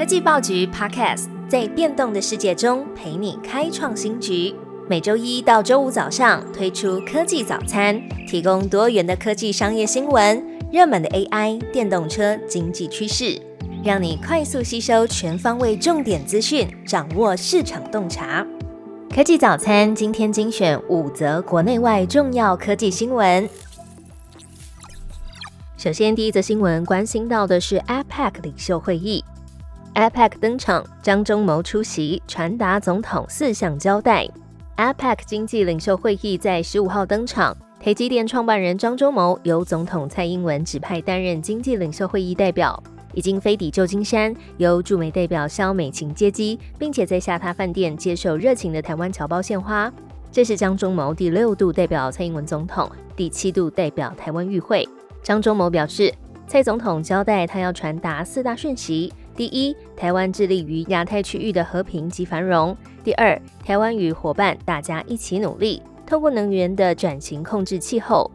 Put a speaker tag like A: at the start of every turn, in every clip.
A: 科技报局 Podcast 在变动的世界中陪你开创新局。每周一到周五早上推出科技早餐，提供多元的科技商业新闻、热门的 AI、电动车、经济趋势，让你快速吸收全方位重点资讯，掌握市场洞察。科技早餐今天精选五则国内外重要科技新闻。首先，第一则新闻关心到的是 APEC 领袖会议。APEC 登场，张忠谋出席，传达总统四项交代。APEC 经济领袖会议在十五号登场，台积电创办人张忠谋由总统蔡英文指派担任经济领袖会议代表，已经飞抵旧金山，由驻美代表肖美琴接机，并且在下榻饭店接受热情的台湾侨胞献花。这是张忠谋第六度代表蔡英文总统，第七度代表台湾与会。张忠谋表示，蔡总统交代他要传达四大讯息。第一，台湾致力于亚太区域的和平及繁荣。第二，台湾与伙伴大家一起努力，透过能源的转型控制气候。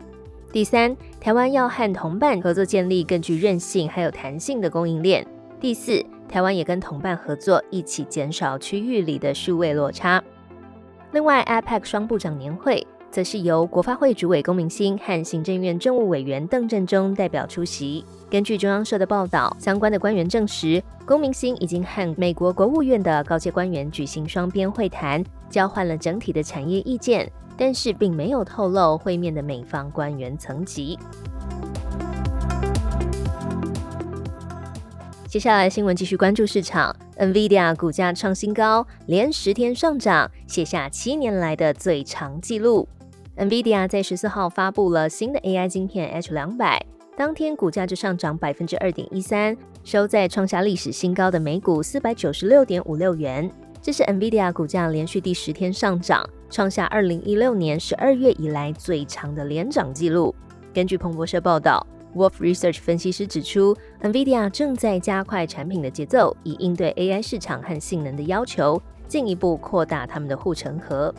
A: 第三，台湾要和同伴合作建立更具韧性还有弹性的供应链。第四，台湾也跟同伴合作，一起减少区域里的数位落差。另外，APEC 双部长年会。则是由国发会主委龚明鑫和行政院政务委员邓振中代表出席。根据中央社的报道，相关的官员证实，龚明鑫已经和美国国务院的高阶官员举行双边会谈，交换了整体的产业意见，但是并没有透露会面的美方官员层级。接下来新闻继续关注市场，NVIDIA 股价创新高，连十天上涨，写下七年来的最长纪录。NVIDIA 在十四号发布了新的 AI 晶片 H 两百，当天股价就上涨百分之二点一三，收在创下历史新高的每股四百九十六点五六元。这是 NVIDIA 股价连续第十天上涨，创下二零一六年十二月以来最长的连涨纪录。根据彭博社报道，Wolf Research 分析师指出，NVIDIA 正在加快产品的节奏，以应对 AI 市场和性能的要求，进一步扩大他们的护城河。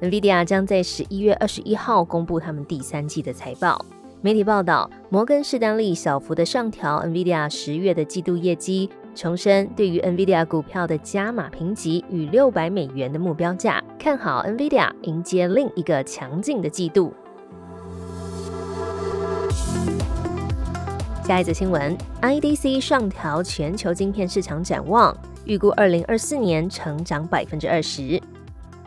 A: NVIDIA 将在十一月二十一号公布他们第三季的财报。媒体报道，摩根士丹利小幅的上调 NVIDIA 十月的季度业绩，重申对于 NVIDIA 股票的加码评级与六百美元的目标价，看好 NVIDIA 迎接另一个强劲的季度。下一则新闻，IDC 上调全球晶片市场展望，预估二零二四年成长百分之二十。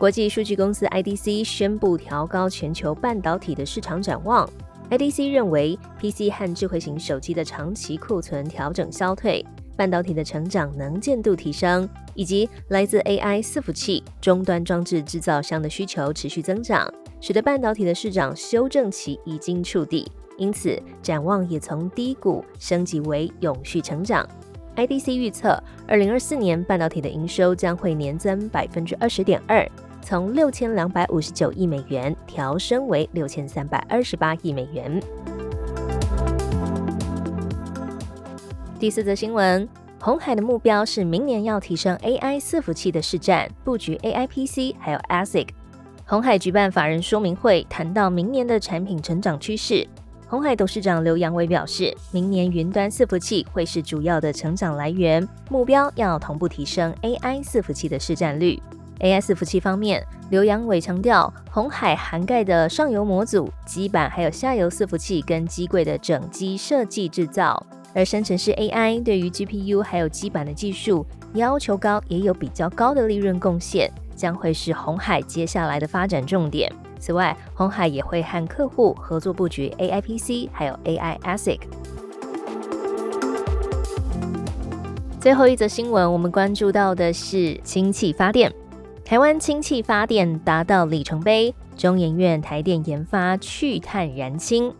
A: 国际数据公司 IDC 宣布调高全球半导体的市场展望。IDC 认为，PC 和智慧型手机的长期库存调整消退，半导体的成长能见度提升，以及来自 AI 伺服器终端装置制造商的需求持续增长，使得半导体的市场修正期已经触底，因此展望也从低谷升级为永续成长。IDC 预测，二零二四年半导体的营收将会年增百分之二十点二，从六千两百五十九亿美元调升为六千三百二十八亿美元。第四则新闻，红海的目标是明年要提升 AI 伺服器的市占，布局 AI PC 还有 ASIC。红海举办法人说明会，谈到明年的产品成长趋势。红海董事长刘扬伟表示，明年云端伺服器会是主要的成长来源，目标要同步提升 AI 伺服器的市占率。AI 伺服器方面，刘扬伟强调，红海涵盖的上游模组、基板，还有下游伺服器跟机柜的整机设计制造。而生成式 AI 对于 GPU 还有基板的技术要求高，也有比较高的利润贡献，将会是红海接下来的发展重点。此外，红海也会和客户合作布局 AI PC，还有 AI ASIC。最后一则新闻，我们关注到的是氢气发电。台湾氢气发电达到里程碑，中研院台电研发去碳燃氢。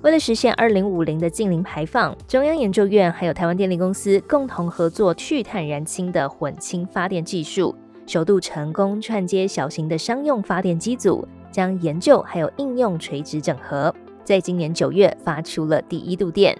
A: 为了实现二零五零的净零排放，中央研究院还有台湾电力公司共同合作去碳燃氢的混氢发电技术，首度成功串接小型的商用发电机组。将研究还有应用垂直整合，在今年九月发出了第一度电。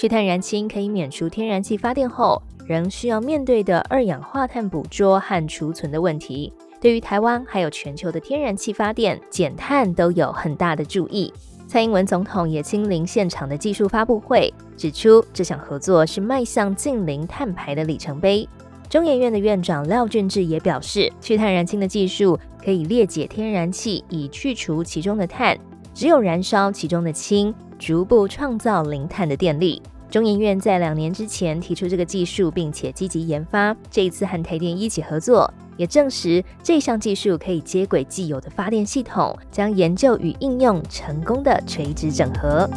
A: 去碳燃氢可以免除天然气发电后仍需要面对的二氧化碳捕捉和储存的问题，对于台湾还有全球的天然气发电减碳都有很大的注意。蔡英文总统也亲临现场的技术发布会，指出这项合作是迈向近零碳排的里程碑。中研院的院长廖俊志也表示，去碳燃氢的技术可以裂解天然气，以去除其中的碳，只有燃烧其中的氢，逐步创造零碳的电力。中研院在两年之前提出这个技术，并且积极研发，这一次和台电一起合作。也证实这项技术可以接轨既有的发电系统，将研究与应用成功的垂直整合。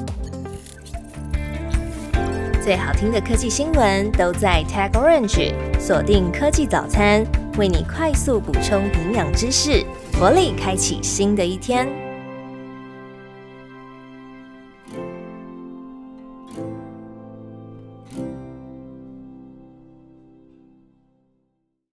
A: 最好听的科技新闻都在 Tag Orange，锁定科技早餐，为你快速补充营养知识，活力开启新的一天。